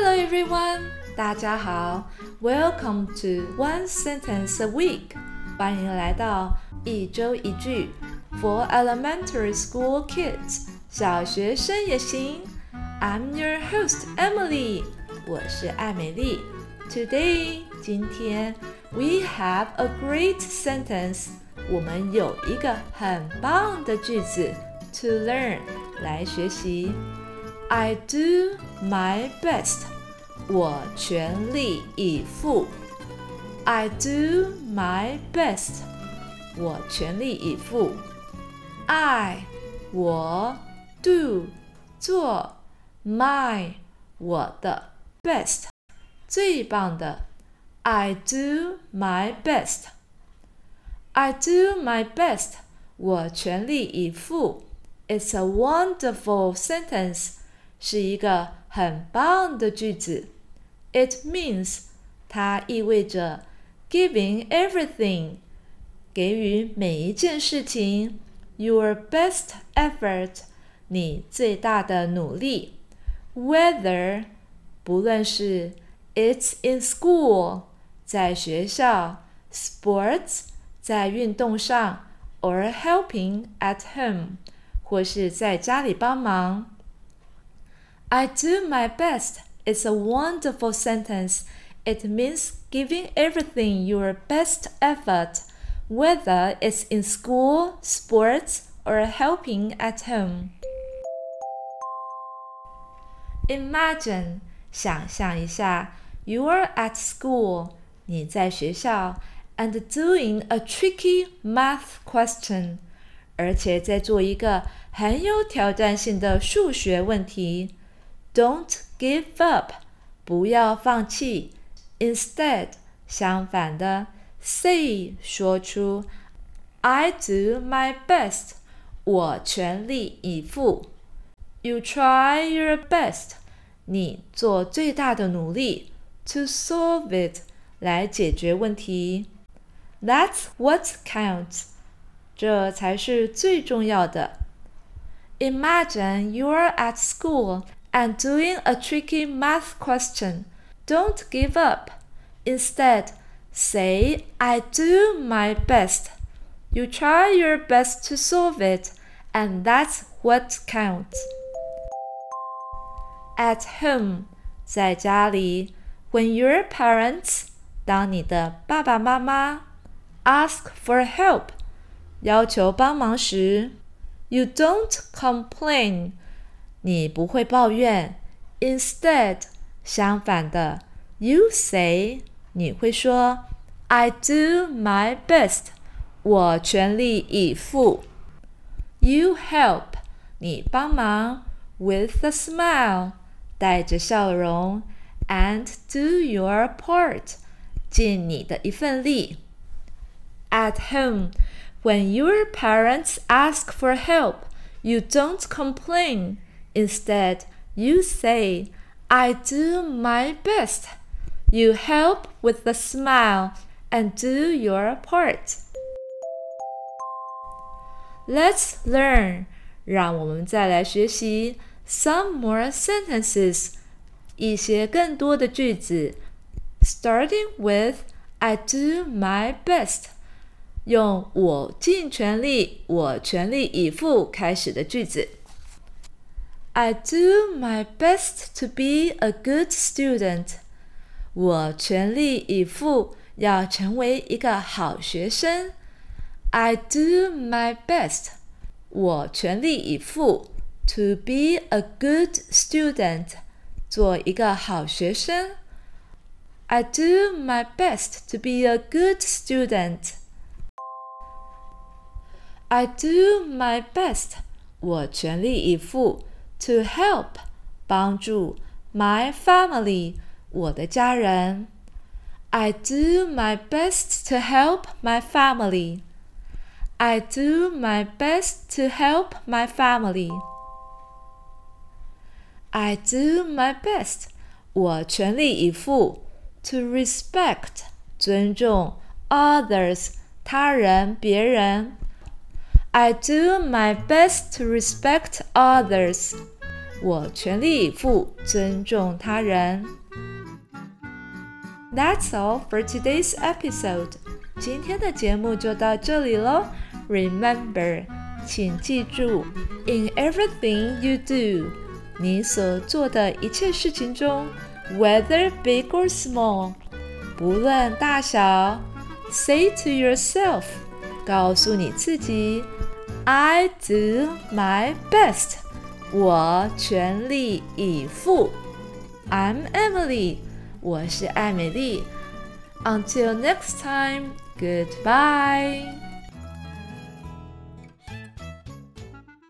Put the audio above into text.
Hello everyone，大家好，Welcome to One Sentence a Week，欢迎来到一周一句，For elementary school kids，小学生也行。I'm your host Emily，我是艾美丽。Today，今天，we have a great sentence，我们有一个很棒的句子，to learn，来学习。I do my best， 我全力以赴。I do my best，我全力以赴。I，我，do，做，my，我的，best，最棒的。I do my best。I do my best，我全力以赴。It's a wonderful sentence. 是一个 很棒的句子。It means 它意味着 giving everything 给予每一件事情 your best effort 你最大的努力。Whether 不论是 it's in school 在学校，sports 在运动上，or helping at home 或是在家里帮忙。 I do my best is a wonderful sentence. It means giving everything your best effort, whether it's in school, sports, or helping at home. Imagine 想象一下，you are at school 你在学校 and doing a tricky math question，而且在做一个很有挑战性的数学问题。 don't give up，不要放弃。Instead，相反的，say 说出，I do my best，我全力以赴。You try your best，你做最大的努力，to solve it，来解决问题。That's what counts，这才是最重要的。Imagine you're at school and doing a tricky math question. Don't give up. Instead, say, I do my best. You try your best to solve it, and that's what counts. At home, 在家里, when your parents, 当你的爸爸妈妈 ask for help, 要求帮忙时, you don't complain 你不会抱怨，instead，相反的，you say，你会说，I do my best，我全力以赴。You help，你帮忙，with a smile，带着笑容，and do your part，尽你的一份力。At home, when your parents ask for help, you don't complain. Instead, you say, I do my best. You help with a smile and do your part. Let's learn. 让我们再来学习 some more sentences. 一些更多的句子。Starting with I do my best. 用我尽全力，我全力以赴开始的句子。 I do my best to be a good student. 我全力以赴要成为一个好学生。I do my best. 我全力以赴 to be a good student. 做一个好学生。I do my best to be a good student. I do my best. 我全力以赴。 to help 帮助 my family 我的家人。I do my best to help my family. I do my best to help my family. I do my best. 我全力以赴 to respect 尊重 others 他人别人。 I do my best to respect others. 我全力以赴尊重他人。That's all for today's episode. 今天的节目就到这里喽。Remember，请记住，in everything you do，你所做的一切事情中，whether big or small，不论大小，say to yourself，告诉你自己 ，I do my best，我全力以赴。I'm Emily，我是艾美丽。Until next time, goodbye.